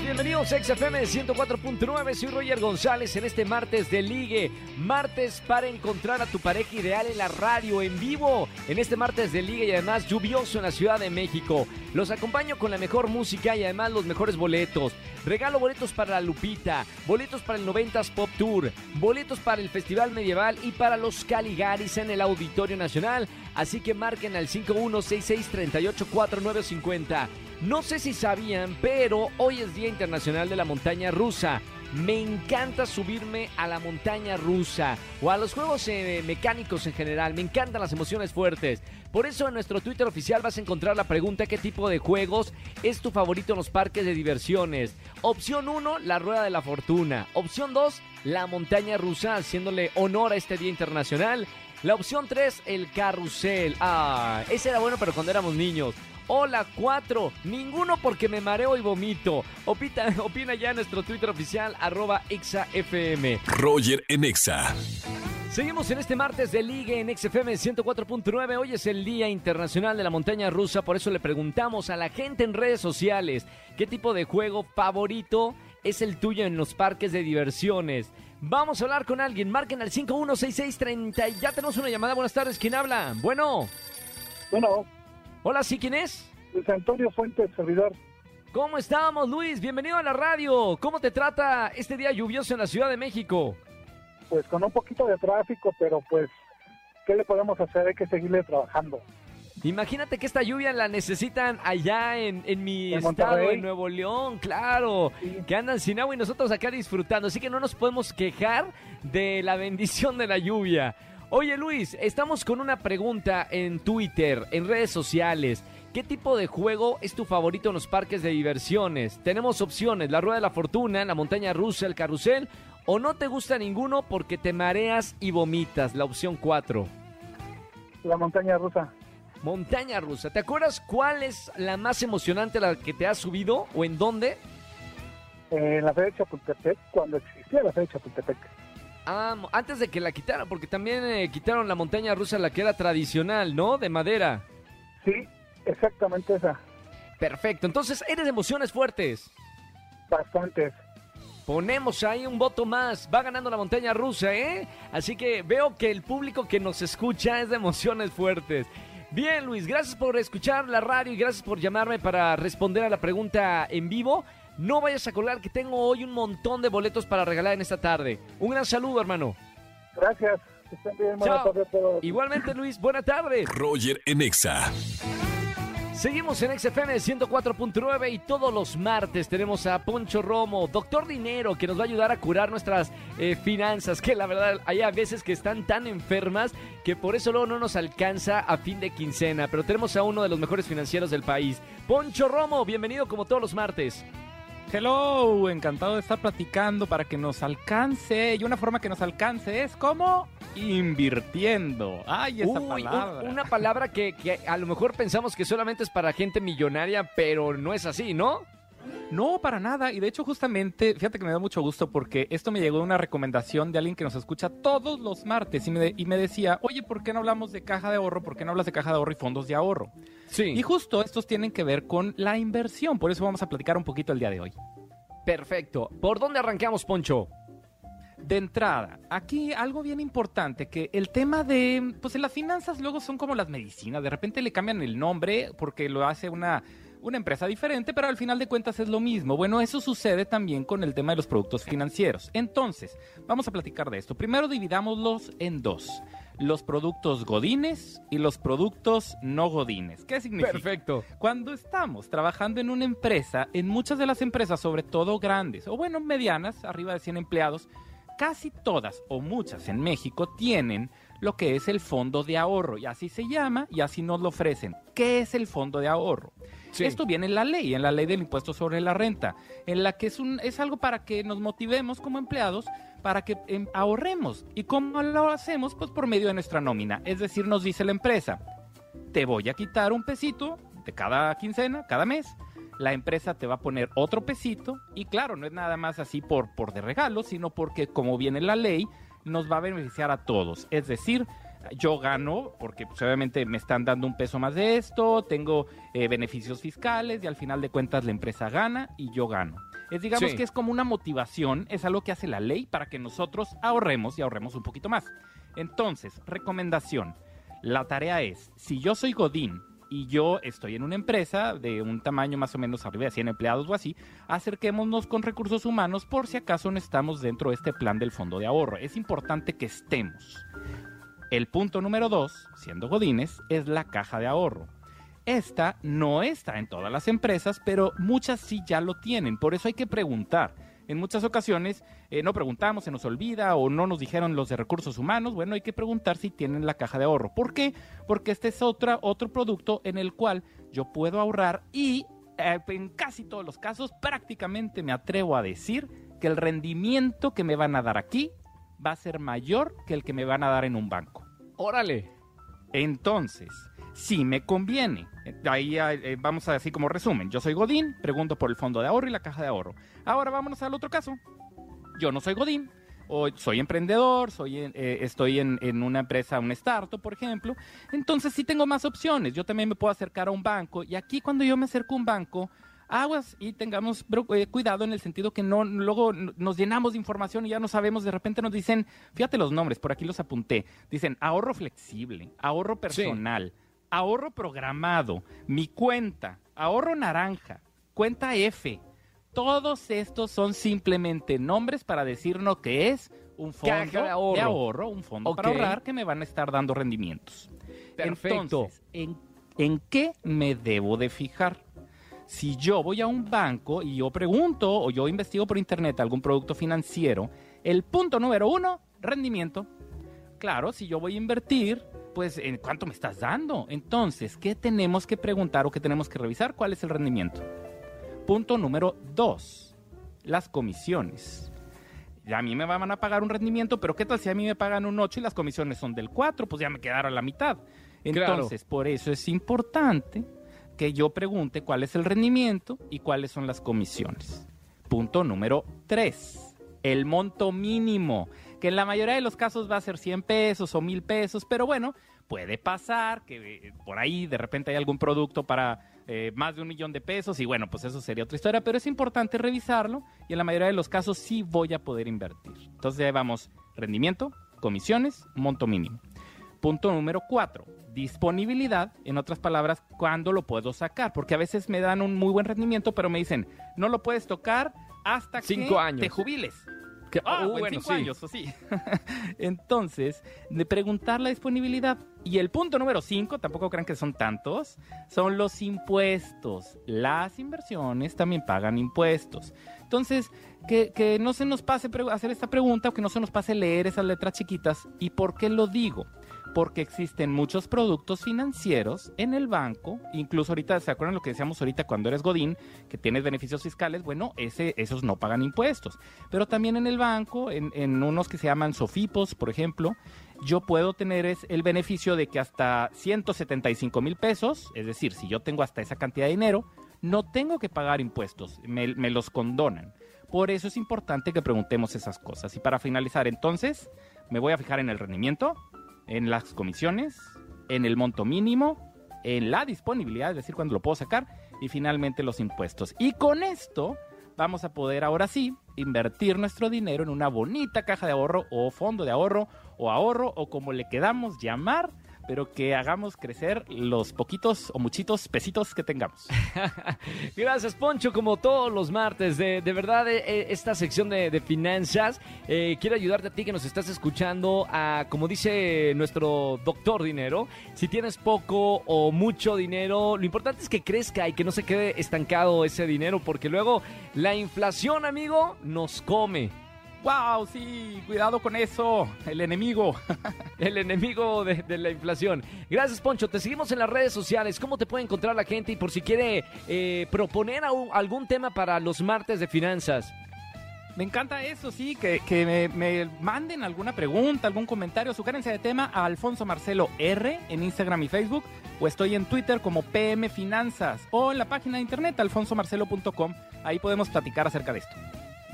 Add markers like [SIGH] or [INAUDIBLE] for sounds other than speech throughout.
bienvenidos a XFM 104.9. Soy Roger González en este martes de Ligue. Martes para encontrar a tu pareja ideal en la radio en vivo. En este martes de Ligue y además lluvioso en la Ciudad de México. Los acompaño con la mejor música y además los mejores boletos. Regalo boletos para la Lupita, boletos para el 90s Pop Tour, boletos para el Festival Medieval y para los Caligaris en el Auditorio Nacional. Así que marquen al 5166384950. No sé si sabían, pero hoy es Día Internacional de la Montaña Rusa. Me encanta subirme a la montaña rusa o a los juegos eh, mecánicos en general. Me encantan las emociones fuertes. Por eso en nuestro Twitter oficial vas a encontrar la pregunta qué tipo de juegos es tu favorito en los parques de diversiones. Opción 1, la rueda de la fortuna. Opción 2, la montaña rusa, haciéndole honor a este Día Internacional. La opción 3, el carrusel. Ah, ese era bueno pero cuando éramos niños. Hola 4, ninguno porque me mareo y vomito. Opita, [LAUGHS] opina ya en nuestro Twitter oficial, arroba ExaFM. Roger en Exa. Seguimos en este martes de Ligue en XFM 104.9. Hoy es el Día Internacional de la Montaña Rusa, por eso le preguntamos a la gente en redes sociales qué tipo de juego favorito es el tuyo en los parques de diversiones. Vamos a hablar con alguien, marquen al 516630. Ya tenemos una llamada. Buenas tardes, ¿quién habla? Bueno. Bueno, Hola, ¿sí quién es? Luis Antonio Fuentes, servidor. ¿Cómo estamos, Luis? Bienvenido a la radio. ¿Cómo te trata este día lluvioso en la Ciudad de México? Pues con un poquito de tráfico, pero pues, ¿qué le podemos hacer? Hay que seguirle trabajando. Imagínate que esta lluvia la necesitan allá en, en mi ¿En estado, Monterrey? en Nuevo León, claro, Sí. que andan sin agua y nosotros acá disfrutando, así que no nos podemos quejar de la [LAUGHS] bendición de la lluvia. Oye Luis, estamos con una pregunta en Twitter, en redes sociales. ¿Qué tipo de juego es tu favorito en los parques de diversiones? Tenemos opciones, la rueda de la fortuna, la montaña rusa, el carrusel, o no te gusta ninguno porque te mareas y vomitas, la opción 4. La montaña rusa. Montaña rusa. ¿Te acuerdas cuál es la más emocionante la que te has subido o en dónde? En la feria de Chapultepec, cuando existía la feria de Chapultepec. Ah, antes de que la quitaran, porque también eh, quitaron la montaña rusa, la que era tradicional, ¿no? De madera. Sí, exactamente esa. Perfecto. Entonces, eres de emociones fuertes. Bastantes. Ponemos ahí un voto más. Va ganando la montaña rusa, ¿eh? Así que veo que el público que nos escucha es de emociones fuertes. Bien, Luis, gracias por escuchar la radio y gracias por llamarme para responder a la pregunta en vivo. No vayas a colgar que tengo hoy un montón de boletos para regalar en esta tarde. Un gran saludo, hermano. Gracias. Estén bien. Buenas Chao. Igualmente, Luis, buena tarde. Roger en Exa. Seguimos en XFM 104.9 y todos los martes tenemos a Poncho Romo, doctor dinero, que nos va a ayudar a curar nuestras eh, finanzas, que la verdad hay a veces que están tan enfermas que por eso luego no nos alcanza a fin de quincena, pero tenemos a uno de los mejores financieros del país. Poncho Romo, bienvenido como todos los martes. Hello, encantado de estar platicando para que nos alcance. Y una forma que nos alcance es como invirtiendo. Ay, esa Uy, un- palabra. una palabra que, que a lo mejor pensamos que solamente es para gente millonaria, pero no es así, ¿no? No, para nada. Y de hecho, justamente, fíjate que me da mucho gusto porque esto me llegó de una recomendación de alguien que nos escucha todos los martes y me, de- y me decía, oye, ¿por qué no hablamos de caja de ahorro? ¿Por qué no hablas de caja de ahorro y fondos de ahorro? Sí. Y justo estos tienen que ver con la inversión. Por eso vamos a platicar un poquito el día de hoy. Perfecto. ¿Por dónde arrancamos, Poncho? De entrada, aquí algo bien importante, que el tema de, pues en las finanzas luego son como las medicinas, de repente le cambian el nombre porque lo hace una, una empresa diferente, pero al final de cuentas es lo mismo. Bueno, eso sucede también con el tema de los productos financieros. Entonces, vamos a platicar de esto. Primero dividámoslos en dos. Los productos godines y los productos no godines. ¿Qué significa? Perfecto. Cuando estamos trabajando en una empresa, en muchas de las empresas, sobre todo grandes o bueno, medianas, arriba de 100 empleados, casi todas o muchas en México tienen lo que es el fondo de ahorro y así se llama y así nos lo ofrecen. ¿Qué es el fondo de ahorro? Sí. Esto viene en la ley, en la ley del impuesto sobre la renta, en la que es, un, es algo para que nos motivemos como empleados para que em, ahorremos. ¿Y cómo lo hacemos? Pues por medio de nuestra nómina. Es decir, nos dice la empresa, te voy a quitar un pesito de cada quincena, cada mes. La empresa te va a poner otro pesito y claro, no es nada más así por, por de regalo, sino porque como viene la ley, nos va a beneficiar a todos. Es decir, yo gano porque pues, obviamente me están dando un peso más de esto, tengo eh, beneficios fiscales y al final de cuentas la empresa gana y yo gano. Es digamos Sí. que es como una motivación, es algo que hace la ley para que nosotros ahorremos y ahorremos un poquito más. Entonces, recomendación. La tarea es, si yo soy Godín y yo estoy en una empresa de un tamaño más o menos arriba de 100 empleados o así, acerquémonos con recursos humanos por si acaso no estamos dentro de este plan del fondo de ahorro. Es importante que estemos. El punto número dos, siendo Godines, es la caja de ahorro. Esta no está en todas las empresas, pero muchas sí ya lo tienen. Por eso hay que preguntar. En muchas ocasiones eh, no preguntamos, se nos olvida o no nos dijeron los de recursos humanos. Bueno, hay que preguntar si tienen la caja de ahorro. ¿Por qué? Porque este es otra, otro producto en el cual yo puedo ahorrar y eh, en casi todos los casos prácticamente me atrevo a decir que el rendimiento que me van a dar aquí va a ser mayor que el que me van a dar en un banco. Órale. Entonces, si me conviene. Ahí eh, vamos a decir como resumen. Yo soy Godín, pregunto por el fondo de ahorro y la caja de ahorro. Ahora vámonos al otro caso. Yo no soy Godín, o soy emprendedor, soy, en- eh, estoy en, en una empresa, un startup, por ejemplo. Entonces sí tengo más opciones. Yo también me puedo acercar a un banco. Y aquí cuando yo me acerco a un banco, aguas y tengamos eh, cuidado en el sentido que no luego nos llenamos de información y ya no sabemos, de repente nos dicen, fíjate los nombres, por aquí los apunté, dicen ahorro flexible, ahorro personal, ahorro programado, mi cuenta, ahorro naranja, cuenta F. Todos estos son simplemente nombres para decirnos que es un fondo de ahorro. un fondo para ahorrar que me van a estar dando rendimientos. Perfecto. Entonces, ¿en, en qué me debo de fijar? Si yo voy a un banco y yo pregunto o yo investigo por internet algún producto financiero, el punto número uno, rendimiento. Claro, si yo voy a invertir, pues ¿en cuánto me estás dando? Entonces, ¿qué tenemos que preguntar o qué tenemos que revisar? ¿Cuál es el rendimiento? Punto número dos, las comisiones. A mí me van a pagar un rendimiento, pero ¿qué tal si a mí me pagan un 8 y las comisiones son del 4? Pues ya me quedaron la mitad. Claro. Entonces, por eso es importante que yo pregunte cuál es el rendimiento y cuáles son las comisiones. Punto número 3. El monto mínimo, que en la mayoría de los casos va a ser 100 pesos o 1000 pesos, pero bueno, puede pasar que eh, por ahí de repente hay algún producto para eh, más de un millón de pesos y bueno, pues eso sería otra historia, pero es importante revisarlo y en la mayoría de los casos sí voy a poder invertir. Entonces ya vamos, rendimiento, comisiones, monto mínimo. Punto número cuatro, disponibilidad, en otras palabras, cuándo lo puedo sacar, porque a veces me dan un muy buen rendimiento, pero me dicen, no lo puedes tocar hasta Cinco que años. te jubiles. Que- Ah, uh, en bueno, cinco sí. años, o sí. [LAUGHS] Entonces, de preguntar la disponibilidad. Y el punto número cinco, tampoco crean que son tantos, son los impuestos. Las inversiones también pagan impuestos. Entonces, que, que no se nos pase hacer esta pregunta o que no se nos pase leer esas letras chiquitas. ¿Y por qué lo digo? Porque existen muchos productos financieros en el banco, incluso ahorita, ¿se acuerdan lo que decíamos ahorita cuando eres Godín, que tienes beneficios fiscales? Bueno, esos no pagan impuestos. Pero también en el banco, en, unos que se llaman Sofipos, por ejemplo, yo puedo tener el beneficio de que hasta 175 mil pesos, es decir, si yo tengo hasta esa cantidad de dinero, no tengo que pagar impuestos, me, me los condonan. Por eso es importante que preguntemos esas cosas. Y para finalizar, entonces, me voy a fijar en el rendimiento, en las comisiones, en el monto mínimo, en la disponibilidad, es decir, cuando lo puedo sacar, y finalmente los impuestos. Y con esto vamos a poder ahora sí invertir nuestro dinero en una bonita caja de ahorro o fondo de ahorro o ahorro o como le quedamos llamar, pero que hagamos crecer los poquitos o muchitos pesitos que tengamos. [LAUGHS] Gracias, Poncho, como todos los martes. De, de verdad, eh, eh, esta sección de, de finanzas eh, quiero ayudarte a ti que nos estás escuchando a, como dice nuestro doctor dinero, si tienes poco o mucho dinero, lo importante es que crezca y que no se quede estancado ese dinero, porque luego la inflación, amigo, nos come. ¡Wow! Sí, cuidado con eso, el enemigo. [LAUGHS] El enemigo de, de la inflación. Gracias, Poncho. Te seguimos en las redes sociales. ¿Cómo te puede encontrar la gente? Y por si quiere eh, proponer algún tema para los martes de finanzas. Me encanta eso, sí, que, que me, me manden alguna pregunta, algún comentario, sugerencia de tema a Alfonso Marcelo R en Instagram y Facebook, o estoy en Twitter como PM Finanzas, o en la página de internet alfonsomarcelo.com. Ahí podemos platicar acerca de esto.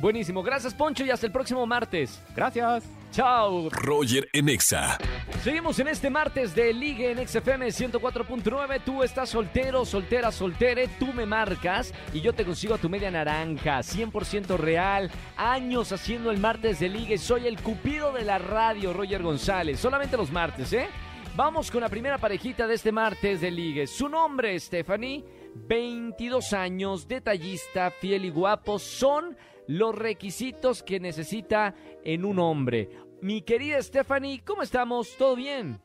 Buenísimo. Gracias, Poncho, y hasta el próximo martes. Gracias. Chao. Roger en Exa. Seguimos en este martes de Ligue en XFM 104.9. Tú estás soltero, soltera, soltere. Tú me marcas y yo te consigo a tu media naranja. 100% real. Años haciendo el martes de Ligue. Soy el cupido de la radio, Roger González. Solamente los martes, ¿eh? Vamos con la primera parejita de este martes de Ligue. Su nombre, Stephanie. 22 años, detallista, fiel y guapo. Son los requisitos que necesita en un hombre. Mi querida Stephanie, ¿cómo estamos? ¿Todo bien?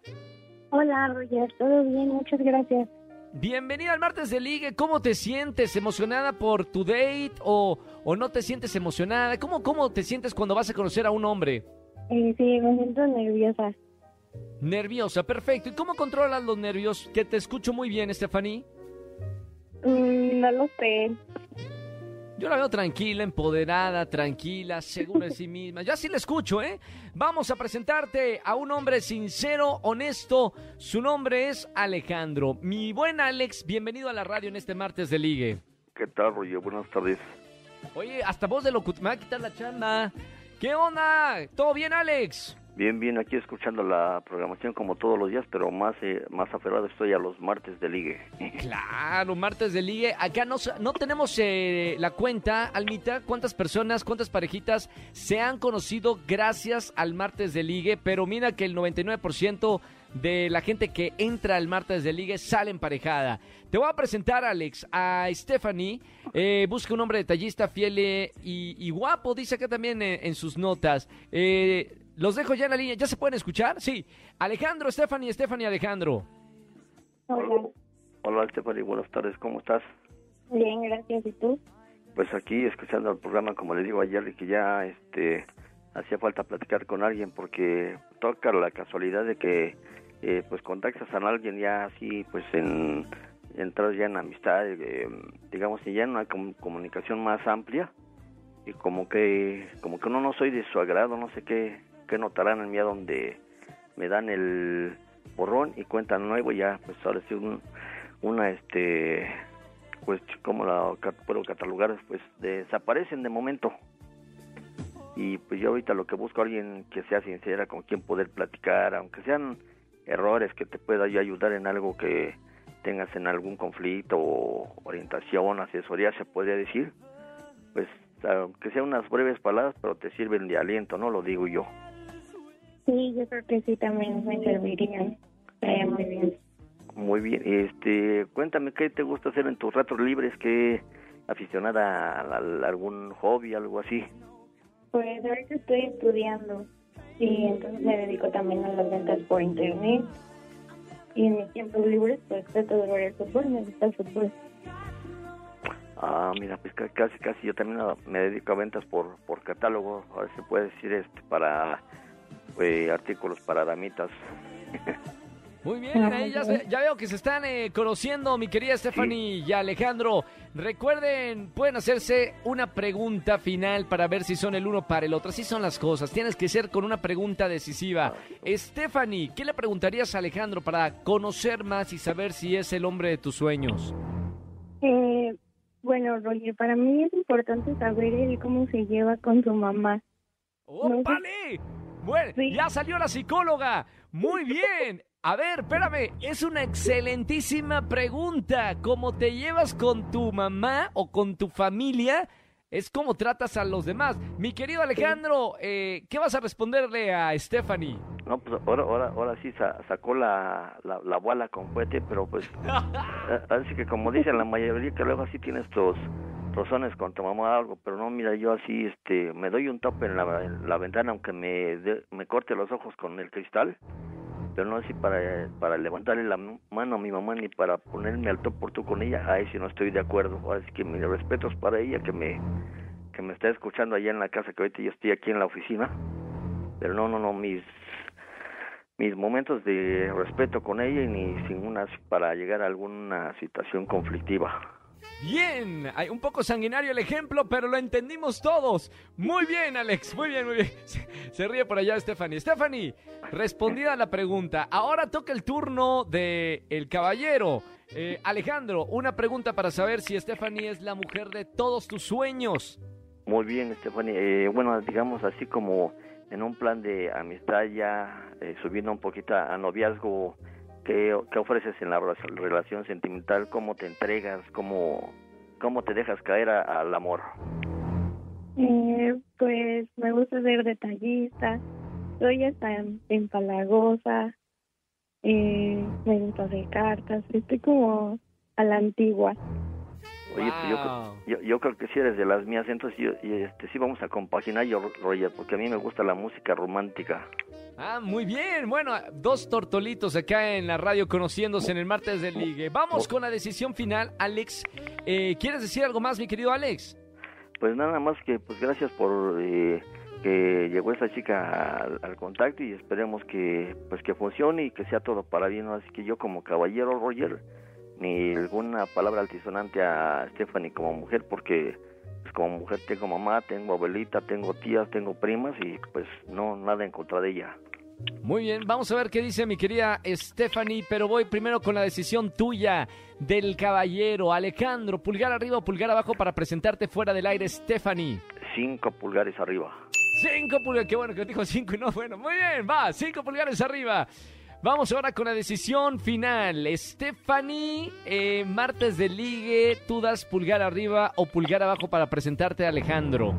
Hola, Roger, todo bien, muchas gracias. Bienvenida al martes de ligue. ¿Cómo te sientes? ¿Emocionada por tu date o, o no te sientes emocionada? ¿Cómo, ¿Cómo te sientes cuando vas a conocer a un hombre? Eh, sí, me siento nerviosa. Nerviosa, perfecto. ¿Y cómo controlas los nervios? Que te escucho muy bien, Stephanie. Mm, no lo sé. Yo la veo tranquila, empoderada, tranquila, segura de sí misma. Ya sí la escucho, ¿eh? Vamos a presentarte a un hombre sincero, honesto. Su nombre es Alejandro. Mi buen Alex, bienvenido a la radio en este martes de ligue. ¿Qué tal, Roger? Buenas tardes. Oye, hasta voz de locutor. Me va a quitar la chamba. ¿Qué onda? ¿Todo bien, Alex? Bien, bien, aquí escuchando la programación como todos los días, pero más eh, más aferrado estoy a los martes de ligue. [LAUGHS] Claro, martes de ligue. Acá no, no tenemos eh, la cuenta, Almita, cuántas personas, cuántas parejitas se han conocido gracias al martes de ligue, pero mira que el 99% de la gente que entra al martes de ligue sale emparejada. Te voy a presentar, Alex, a Stephanie. Eh, busca un hombre detallista, fiel eh, y, y guapo, dice acá también eh, en sus notas. Eh, los dejo ya en la línea. ¿Ya se pueden escuchar? Sí. Alejandro, Stephanie, Stephanie, Alejandro. Hola. Hola, Stephanie, buenas tardes, ¿cómo estás? Bien, gracias. ¿Y tú? Pues aquí escuchando el programa, como le digo ayer, que ya este hacía falta platicar con alguien porque toca la casualidad de que eh, pues contactas a alguien ya así pues en entras ya en amistad, eh, digamos y ya en una com- comunicación más amplia y como que como que uno no soy de su agrado, no sé qué qué notarán en mí donde me dan el borrón y cuentan nuevo ya pues ahora sí un, una este pues como la puedo catalogar pues desaparecen de momento. Y pues yo ahorita lo que busco alguien que sea sincera con quien poder platicar aunque sean errores que te pueda yo ayudar en algo que tengas en algún conflicto o orientación asesoría se podría decir pues aunque sean unas breves palabras pero te sirven de aliento no lo digo yo Sí, yo creo que sí también me servirían. Estaría muy bien. Muy bien, este, cuéntame qué te gusta hacer en tus ratos libres, qué aficionada a, a algún hobby, algo así. Pues ahorita estoy estudiando y entonces me dedico también a las ventas por internet. Y en mis tiempos libres pues trato de ver el fútbol, me gusta el fútbol. Ah, mira, pues ca- casi, casi yo también ah, me dedico a ventas por, por catálogo, ahora se puede decir, este, para eh, artículos para damitas. [LAUGHS] Muy bien, ahí ya, se- ya veo que se están eh, conociendo, mi querida Stephanie y Alejandro. Recuerden, pueden hacerse una pregunta final para ver si son el uno para el otro. Así son las cosas, tienes que ser con una pregunta decisiva. Stephanie, ¿qué le preguntarías a Alejandro para conocer más y saber si es el hombre de tus sueños? Eh, bueno, Roger, para mí es importante saber él cómo se lleva con su mamá. ¡Ópale! Bueno, Sí. ya salió la psicóloga. Muy bien. A ver, espérame, es una excelentísima pregunta. ¿Cómo te llevas con tu mamá o con tu familia? Es como tratas a los demás. Mi querido Alejandro, eh, ¿qué vas a responderle a Stephanie? No, pues ahora, ahora, ahora sí sa- sacó la, la, la bola con fuete, pero pues [LAUGHS] Eh, Así que como dicen la mayoría que luego así tienes tus razones con tu mamá o algo, pero no, mira, yo así este me doy un tope en la, en la ventana aunque me de- me corte los ojos con el cristal, pero no así para para levantarle la mano a mi mamá ni para ponerme al tú por tú con ella, ahí sí no estoy de acuerdo, así que mis respetos para ella que me que me está escuchando allá en la casa que ahorita yo estoy aquí en la oficina, pero no, no, no, mis mis momentos de respeto con ella y ni sin una para llegar a alguna situación conflictiva. Bien, hay un poco sanguinario el ejemplo, pero lo entendimos todos. Muy bien, Alex, muy bien, muy bien. [LAUGHS] Se, ríe por allá Stephanie. Stephanie, respondida la pregunta. Ahora toca el turno de el caballero. Eh, Alejandro, una pregunta para saber si Stephanie es la mujer de todos tus sueños. Muy bien, Stephanie. Eh, bueno, digamos así como en un plan de amistad ya eh, subiendo un poquito a noviazgo, ¿qué, ¿qué, ofreces en la relación sentimental? ¿Cómo te entregas? ¿Cómo, cómo te dejas caer al amor? Eh, pues me gusta ser detallista, soy hasta empalagosa, eh, me gusta hacer cartas, estoy como a la antigua. Oye, pues yo, yo, creo que sí eres de las mías, entonces yo, este, sí vamos a compaginar yo, Roger, porque a mí me gusta la música romántica. Ah, muy bien. Bueno, dos tortolitos acá en la radio conociéndose en el martes del ligue. Vamos con la decisión final, Alex. Eh, ¿Quieres decir algo más, mi querido Alex? Pues nada más que, pues gracias por eh, que llegó esta chica al, contacto y esperemos que, pues que funcione y que sea todo para bien. Así que yo como caballero, Roger ni alguna palabra altisonante a Stephanie como mujer porque pues, como mujer tengo mamá, tengo abuelita, tengo tías, tengo primas y pues no nada en contra de ella. Muy bien, vamos a ver qué dice mi querida Stephanie, pero voy primero con la decisión tuya del caballero Alejandro, pulgar arriba o pulgar abajo para presentarte fuera del aire, Stephanie. Cinco pulgares arriba. Cinco pulgares, qué bueno que dijo cinco y no bueno. Muy bien, va, cinco pulgares arriba. Vamos ahora con la decisión final. Stephanie, eh, martes de ligue, ¿tú das pulgar arriba o pulgar abajo para presentarte a Alejandro?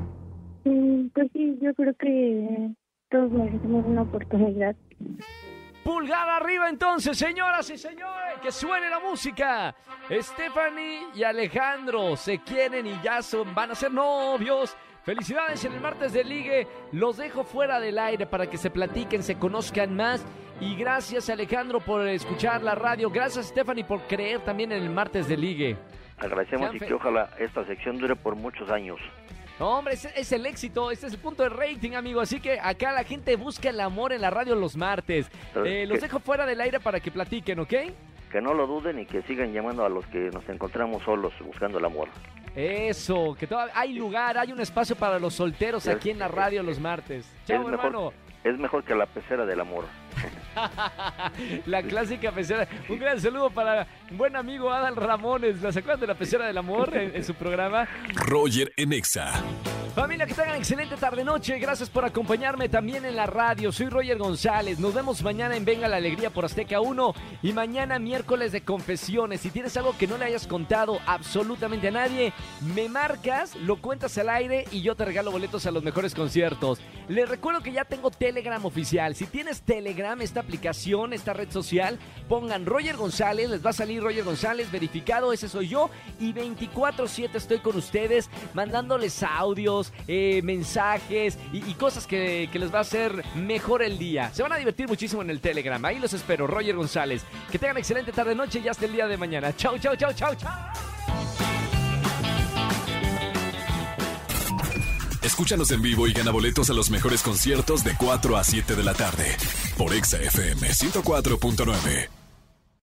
Mm, pues sí, yo creo que todos merecemos una oportunidad. Pulgar arriba entonces, señoras y señores, que suene la música. Stephanie y Alejandro se quieren y ya son, van a ser novios. Felicidades en el martes de ligue. Los dejo fuera del aire para que se platiquen, se conozcan más y gracias Alejandro por escuchar la radio. Gracias Stephanie por creer también en el martes de ligue. Agradecemos y que ojalá esta sección dure por muchos años. hombre, es, es, el éxito, este es el punto de rating, amigo. Así que acá la gente busca el amor en la radio los martes. Eh, los dejo fuera del aire para que platiquen, ¿ok? Que no lo duden y que sigan llamando a los que nos encontramos solos buscando el amor. Eso, que todavía hay lugar, hay un espacio para los solteros aquí en la radio los martes. Chao, hermano. es mejor que la pecera del amor. [LAUGHS] la clásica pecera. Un gran saludo para buen amigo Adal Ramones. ¿La acuerdan de la pecera del amor en, su programa? Roger Enexa. Familia, que tengan excelente tarde-noche. Gracias por acompañarme también en la radio. Soy Roger González. Nos vemos mañana en Venga la Alegría por Azteca 1 y mañana miércoles de confesiones. Si tienes algo que no le hayas contado absolutamente a nadie, me marcas, lo cuentas al aire y yo te regalo boletos a los mejores conciertos. Les recuerdo que ya tengo Telegram oficial. Si tienes Telegram, esta aplicación, esta red social, pongan Roger González, les va a salir Roger González verificado, ese soy yo. Y 24/7 estoy con ustedes mandándoles audios, eh, mensajes y, cosas que, que les va a hacer mejor el día. Se van a divertir muchísimo en el Telegram. Ahí los espero, Roger González. Que tengan excelente tarde-noche y hasta el día de mañana. Chau, chau, chau, chau, chau. Escúchanos en vivo y gana boletos a los mejores conciertos de 4 a 7 de la tarde por Exa FM 104.9.